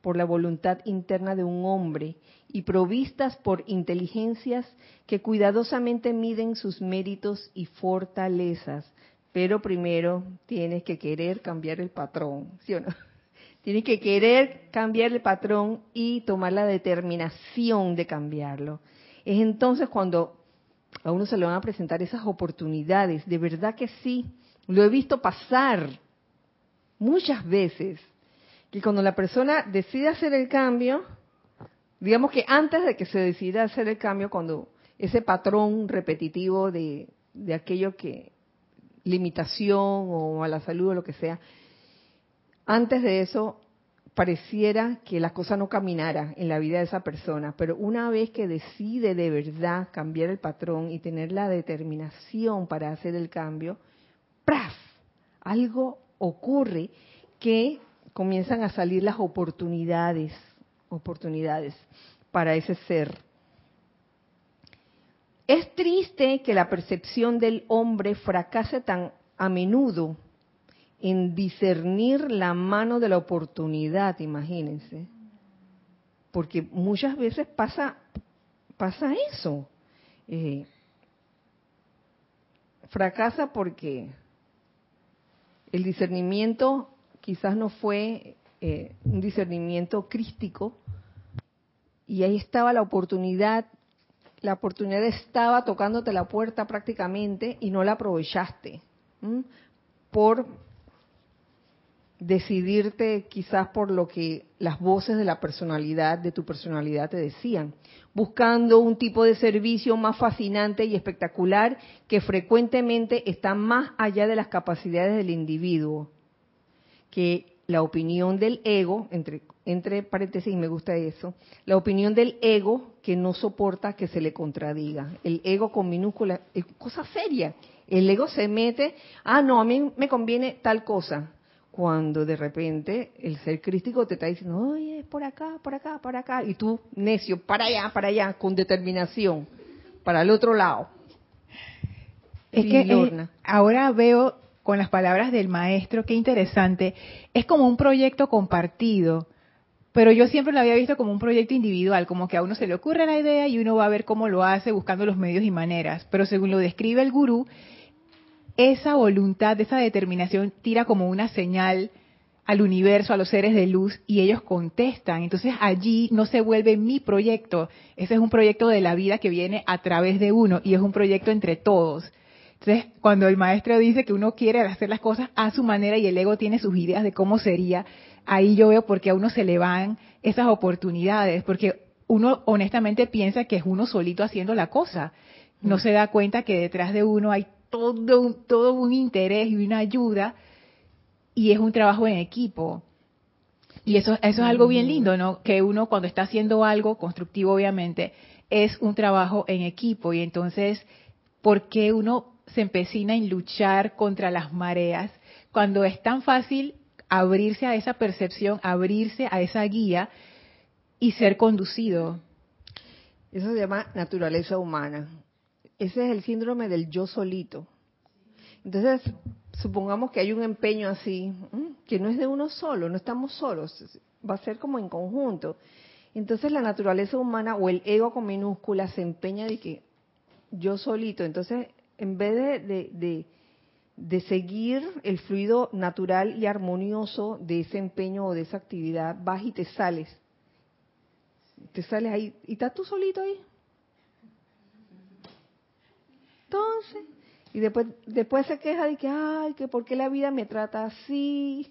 por la voluntad interna de un hombre y provistas por inteligencias que cuidadosamente miden sus méritos y fortalezas. Pero primero tienes que querer cambiar el patrón, ¿sí o no? Tienes que querer cambiar el patrón y tomar la determinación de cambiarlo. Es entonces cuando a uno se le van a presentar esas oportunidades. De verdad que sí. Lo he visto pasar muchas veces. Que cuando la persona decide hacer el cambio, digamos que antes de que se decida hacer el cambio, cuando ese patrón repetitivo de, de aquello que, limitación o a la salud o lo que sea, antes de eso pareciera que la cosa no caminara en la vida de esa persona, pero una vez que decide de verdad cambiar el patrón y tener la determinación para hacer el cambio, ¡praf! Algo ocurre que comienzan a salir las oportunidades, oportunidades para ese ser. Es triste que la percepción del hombre fracase tan a menudo en discernir la mano de la oportunidad, imagínense. Porque muchas veces pasa, pasa eso. Eh, fracasa porque el discernimiento quizás no fue eh, un discernimiento crístico y ahí estaba la oportunidad, la oportunidad estaba tocándote la puerta prácticamente y no la aprovechaste por decidirte quizás por lo que las voces de la personalidad, de tu personalidad te decían, buscando un tipo de servicio más fascinante y espectacular que frecuentemente está más allá de las capacidades del individuo, que la opinión del ego, entre, entre paréntesis, me gusta eso, la opinión del ego que no soporta que se le contradiga. El ego con minúscula es cosa seria. El ego se mete, ah, no, a mí me conviene tal cosa, cuando de repente el ser crístico te está diciendo, oye, es por acá, por acá, por acá, y tú, necio, para allá, para allá, con determinación, para el otro lado. Es Sí, que eh, ahora veo con las palabras del maestro, qué interesante, es como un proyecto compartido, pero yo siempre lo había visto como un proyecto individual, como que a uno se le ocurre la idea y uno va a ver cómo lo hace buscando los medios y maneras. Pero según lo describe el gurú, esa voluntad, esa determinación tira como una señal al universo, a los seres de luz, y ellos contestan. Entonces allí no se vuelve mi proyecto, ese es un proyecto de la vida que viene a través de uno y es un proyecto entre todos. Entonces, cuando el maestro dice que uno quiere hacer las cosas a su manera y el ego tiene sus ideas de cómo sería, ahí yo veo por qué a uno se le van esas oportunidades, porque uno honestamente piensa que es uno solito haciendo la cosa. No se da cuenta que detrás de uno hay todo, un- todo un interés y una ayuda y es un trabajo en equipo. Y eso, eso es algo bien lindo, ¿no? Que uno cuando está haciendo algo constructivo, obviamente, es un trabajo en equipo. Y entonces, ¿por qué uno se empecina en luchar contra las mareas cuando es tan fácil abrirse a esa percepción, abrirse a esa guía y ser conducido? Eso se llama naturaleza humana. Ese es el síndrome del yo solito. Entonces, supongamos que hay un empeño así, que no es de uno solo, no estamos solos, va a ser como en conjunto. Entonces la naturaleza humana o el ego con minúscula se empeña de que yo solito, entonces en vez de, de, de- de seguir el fluido natural y armonioso de ese empeño o de esa actividad, vas y te sales. Te sales ahí y estás tú solito ahí. Entonces, y después, después se queja de que, ay, que por qué la vida me trata así,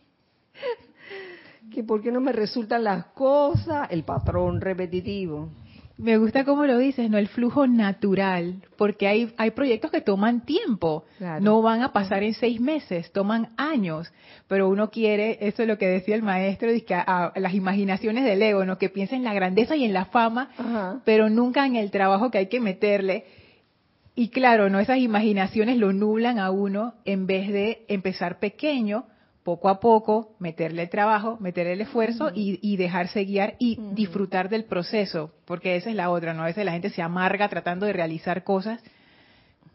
que por qué no me resultan las cosas, el patrón repetitivo. Me gusta cómo lo dices, ¿no? El flujo natural, porque hay, hay proyectos que toman tiempo, Claro. no van a pasar en seis meses, toman años, pero uno quiere, eso es lo que decía el maestro, dice que a, a las imaginaciones del ego, ¿no? Que piensa en la grandeza y en la fama, Ajá. pero nunca en el trabajo que hay que meterle. Y claro, ¿no? Esas imaginaciones lo nublan a uno en vez de empezar pequeño, poco a poco, meterle el trabajo, meterle el esfuerzo y, y dejarse guiar y disfrutar del proceso, porque esa es la otra, ¿no? A veces la gente se amarga tratando de realizar cosas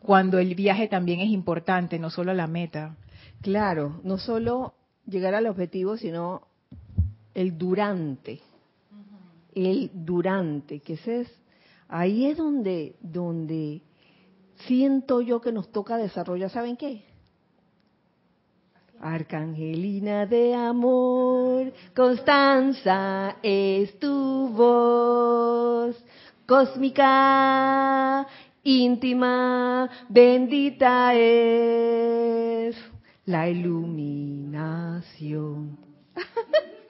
cuando el viaje también es importante, no solo la meta. Claro, no solo llegar al objetivo, sino el durante. El durante, que ese es, ahí es donde, donde siento yo que nos toca desarrollar, ¿saben qué? Arcangelina de amor, Constanza es tu voz, cósmica, íntima, bendita es la iluminación.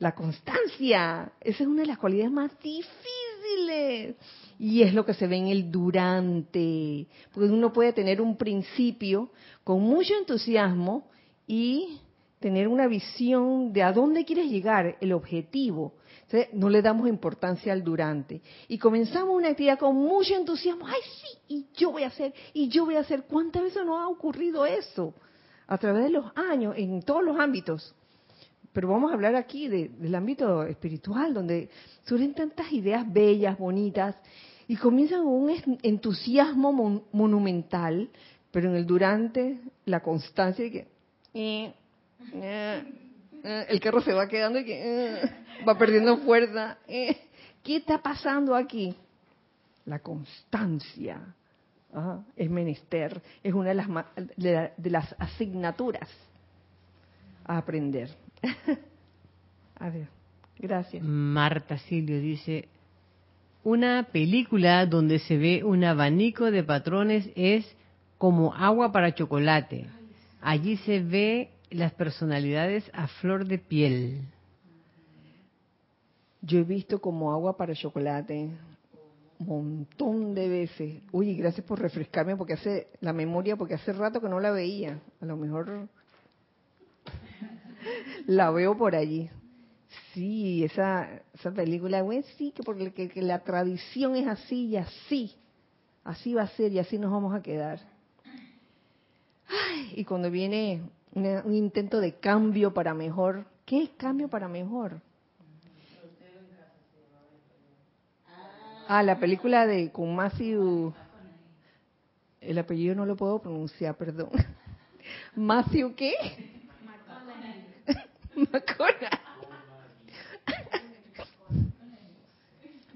La constancia, esa es una de las cualidades más difíciles. Y es lo que se ve en el durante. Porque uno puede tener un principio con mucho entusiasmo y tener una visión de a dónde quieres llegar, el objetivo. Entonces, no le damos importancia al durante. Y comenzamos una actividad con mucho entusiasmo. ¡Ay, sí! Y yo voy a hacer, y yo voy a hacer. ¿Cuántas veces nos ha ocurrido eso? A través de los años, en todos los ámbitos pero vamos a hablar aquí de- del ámbito espiritual, donde surgen tantas ideas bellas, bonitas, y comienzan un entusiasmo mon- monumental, pero en el durante, la constancia de que eh, eh, eh, el carro se va quedando y que va perdiendo fuerza. ¿Qué está pasando aquí? La constancia. Es menester, es una de las, de de las asignaturas a aprender. a ver, gracias. Marta Silvio dice, una película donde se ve un abanico de patrones es como agua para chocolate. Allí se ve las personalidades a flor de piel. Yo he visto como agua para chocolate un montón de veces. Uy, gracias por refrescarme porque hace la memoria, porque hace rato que no la veía. A lo mejor la veo por allí. Sí, esa, esa película, güey, sí, que porque que, que la tradición es así y así. Así va a ser y así nos vamos a quedar. Ay, y cuando viene una- un intento de cambio para mejor, ¿qué es cambio para mejor? Ah, la película de con Matthew. El apellido no lo puedo pronunciar, perdón. ¿Matthew qué? McConaughey.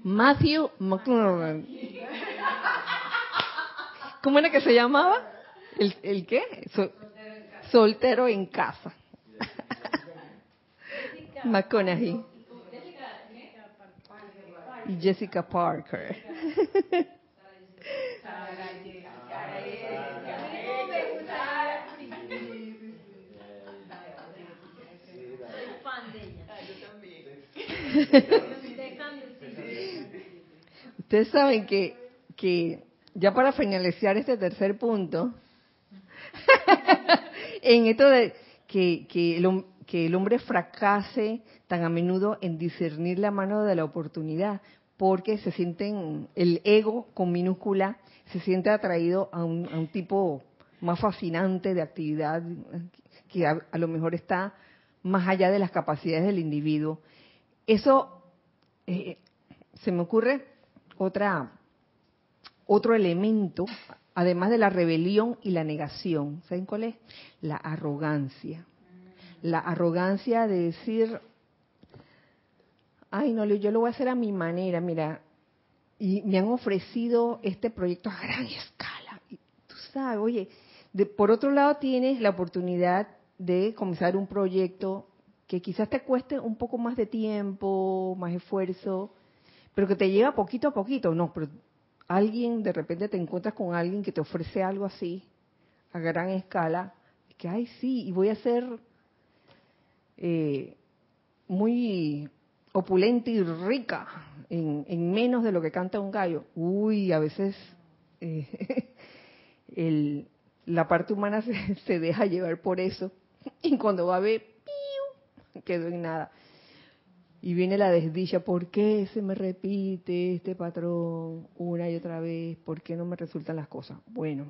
Matthew McConaughey. ¿Cómo era que se llamaba? ¿El, el qué? So- soltero en casa. McConaughey. Y Jessica Parker. Ustedes saben que, que ya para finalizar este tercer punto, en esto de que, que, el, que el hombre fracase tan a menudo en discernir la mano de la oportunidad, porque se sienten, el ego con minúscula se siente atraído a un, a un tipo más fascinante de actividad que a, a lo mejor está más allá de las capacidades del individuo. Eso eh, se me ocurre otra otro elemento, además de la rebelión y la negación. ¿Saben cuál es? La arrogancia. La arrogancia de decir, ay, no, yo lo voy a hacer a mi manera, mira, y me han ofrecido este proyecto a gran escala. Y tú sabes, oye, de- por otro lado tienes la oportunidad de comenzar un proyecto que quizás te cueste un poco más de tiempo, más esfuerzo, pero que te lleva poquito a poquito. No, pero alguien, de repente te encuentras con alguien que te ofrece algo así, a gran escala, que, ay, sí, y voy a ser eh, muy opulenta y rica en, en menos de lo que canta un gallo. Uy, a veces eh, el, la parte humana se, se deja llevar por eso. Y cuando va a ver, ¡piu! quedó en nada. Y viene la desdicha, ¿por qué se me repite este patrón una y otra vez? ¿Por qué no me resultan las cosas? Bueno,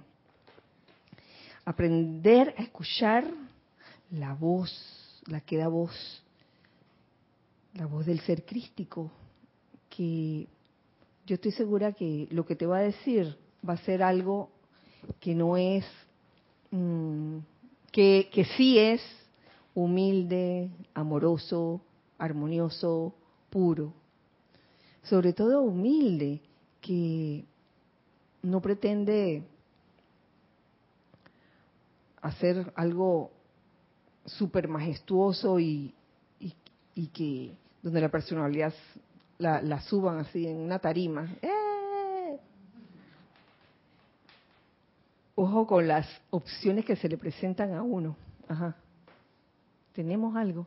aprender a escuchar la voz, la que da voz, la voz del ser crístico, que yo estoy segura que lo que te va a decir va a ser algo que no es, mm, que, que sí es humilde, amoroso, armonioso, puro. Sobre todo humilde, que no pretende hacer algo súper majestuoso y, y, que donde la personalidad la, la suban así en una tarima. ¡Eh! Ojo con las opciones que se le presentan a uno. Ajá. Tenemos algo.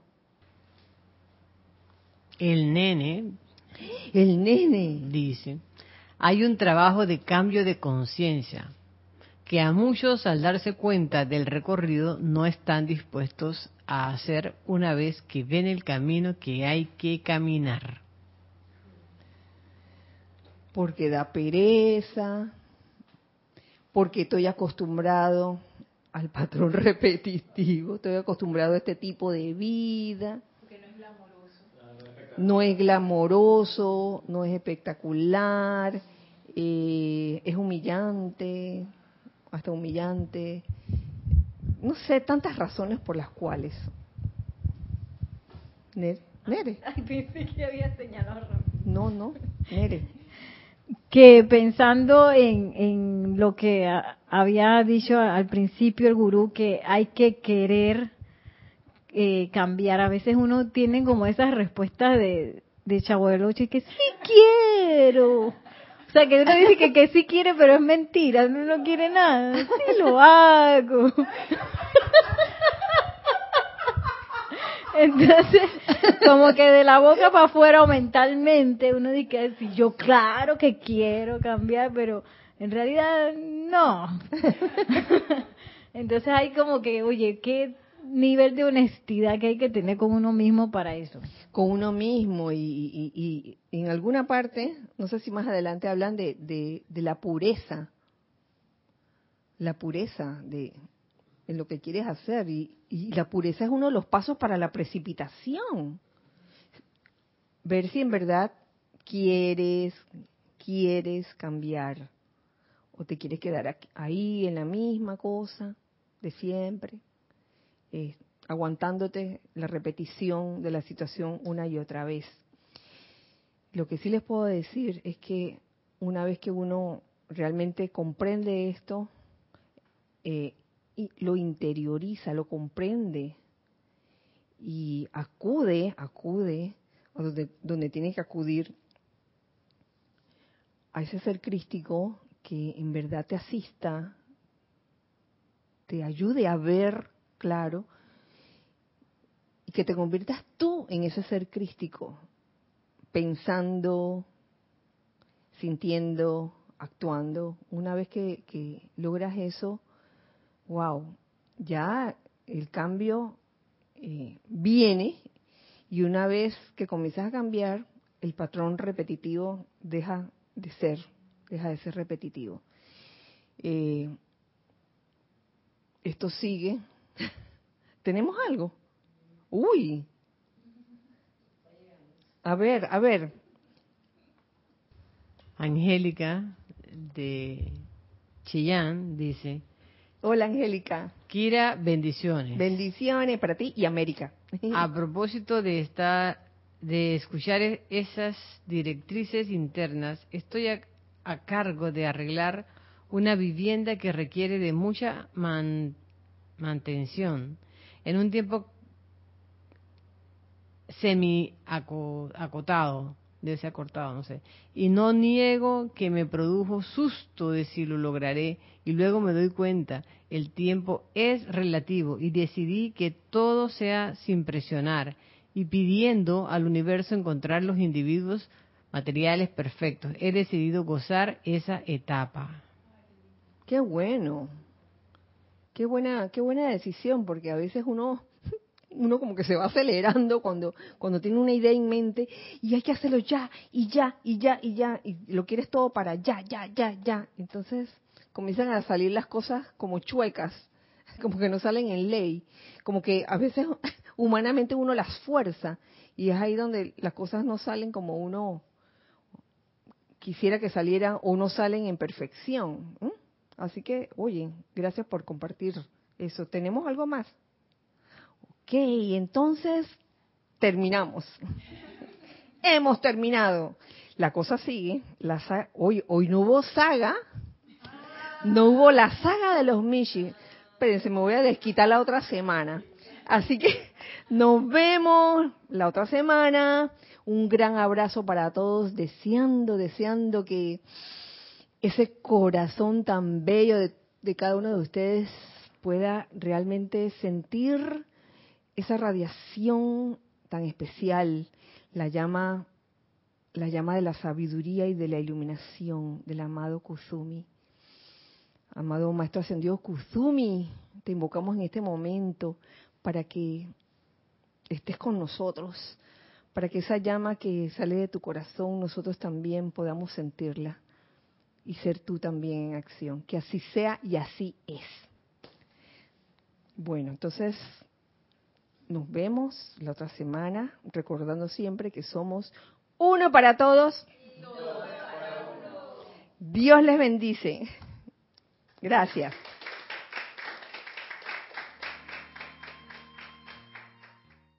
El nene El nene. dice, hay un trabajo de cambio de conciencia que a muchos al darse cuenta del recorrido no están dispuestos a hacer una vez que ven el camino que hay que caminar. Porque da pereza, porque estoy acostumbrado al patrón repetitivo, estoy acostumbrado a este tipo de vida. No es glamoroso, no es espectacular, eh, es humillante, hasta humillante. No sé, tantas razones por las cuales. Nere, Nere. Ay, pensé que había señalado rápido. no, no, Nere. que pensando en, en lo que a- había dicho al principio el gurú, que hay que querer eh, cambiar. A veces uno tiene como esas respuestas de, de chavo del ocho que sí quiero. O sea, que uno dice que, que sí quiere, pero es mentira, uno no quiere nada. Sí lo hago. Entonces, como que de la boca para afuera o mentalmente, uno dice sí, yo claro que quiero cambiar, pero en realidad no. Entonces hay como que, oye, qué nivel de honestidad que hay que tener con uno mismo para eso. con uno mismo y, y- y- en alguna parte, no sé si más adelante hablan de, de- la pureza, la pureza de en lo que quieres hacer y, y la pureza es uno de los pasos para la precipitación. Ver si en verdad quieres, quieres cambiar o te quieres quedar aquí- ahí en la misma cosa de siempre eh, aguantándote la repetición de la situación una y otra vez. Lo que sí les puedo decir es que una vez que uno realmente comprende esto eh, y lo interioriza, lo comprende y acude, acude a donde, donde tiene que acudir a ese ser crístico que en verdad te asista, te ayude a ver claro y que te conviertas tú en ese ser crístico, pensando, sintiendo, actuando. Una vez que, logras eso, wow, ya el cambio eh, viene y una vez que comienzas a cambiar, el patrón repetitivo deja de ser, deja de ser repetitivo. Eh, esto sigue. ¿Tenemos algo? Uy. A ver, a ver. Angélica de Chillán dice. Hola Angélica. Kira, bendiciones. Bendiciones para ti y América. A propósito de esta, de escuchar e-, esas directrices internas, estoy a, cargo de arreglar una vivienda que requiere de mucha mantención en un tiempo semi acotado, debe ser no sé. Y no niego que me produjo susto de si lo lograré y luego me doy cuenta, el tiempo es relativo y decidí que todo sea sin presionar y pidiendo al universo encontrar los individuos materiales perfectos. He decidido gozar esa etapa. Qué bueno. Qué buena, qué buena decisión, porque a veces uno uno como que se va acelerando cuando, cuando tiene una idea en mente y hay que hacerlo ya, y ya, y ya, y ya, y lo quieres todo para ya, ya, ya, ya. Entonces comienzan a salir las cosas como chuecas, como que no salen en ley, como que a veces humanamente uno las fuerza y es ahí donde las cosas no salen como uno quisiera que salieran o no salen en perfección. Así que, oye, gracias por compartir eso. ¿Tenemos algo más? Ok, entonces terminamos. Hemos terminado. La cosa sigue. La hoy, hoy no hubo saga. No hubo la saga de los Mishi. Espérense, me voy a desquitar la otra semana. Así que nos vemos la otra semana. Un gran abrazo para todos, deseando, deseando que ese corazón tan bello de, cada uno de ustedes pueda realmente sentir esa radiación tan especial, la llama, la llama de la sabiduría y de la iluminación del amado Kuzumi. Amado Maestro Ascendido Kuzumi, te invocamos en este momento para que estés con nosotros, para que esa llama que sale de tu corazón nosotros también podamos sentirla y ser tú también en acción. Que así sea y así es. Bueno, entonces nos vemos la otra semana, recordando siempre que somos uno para todos. Dios les bendice. Gracias.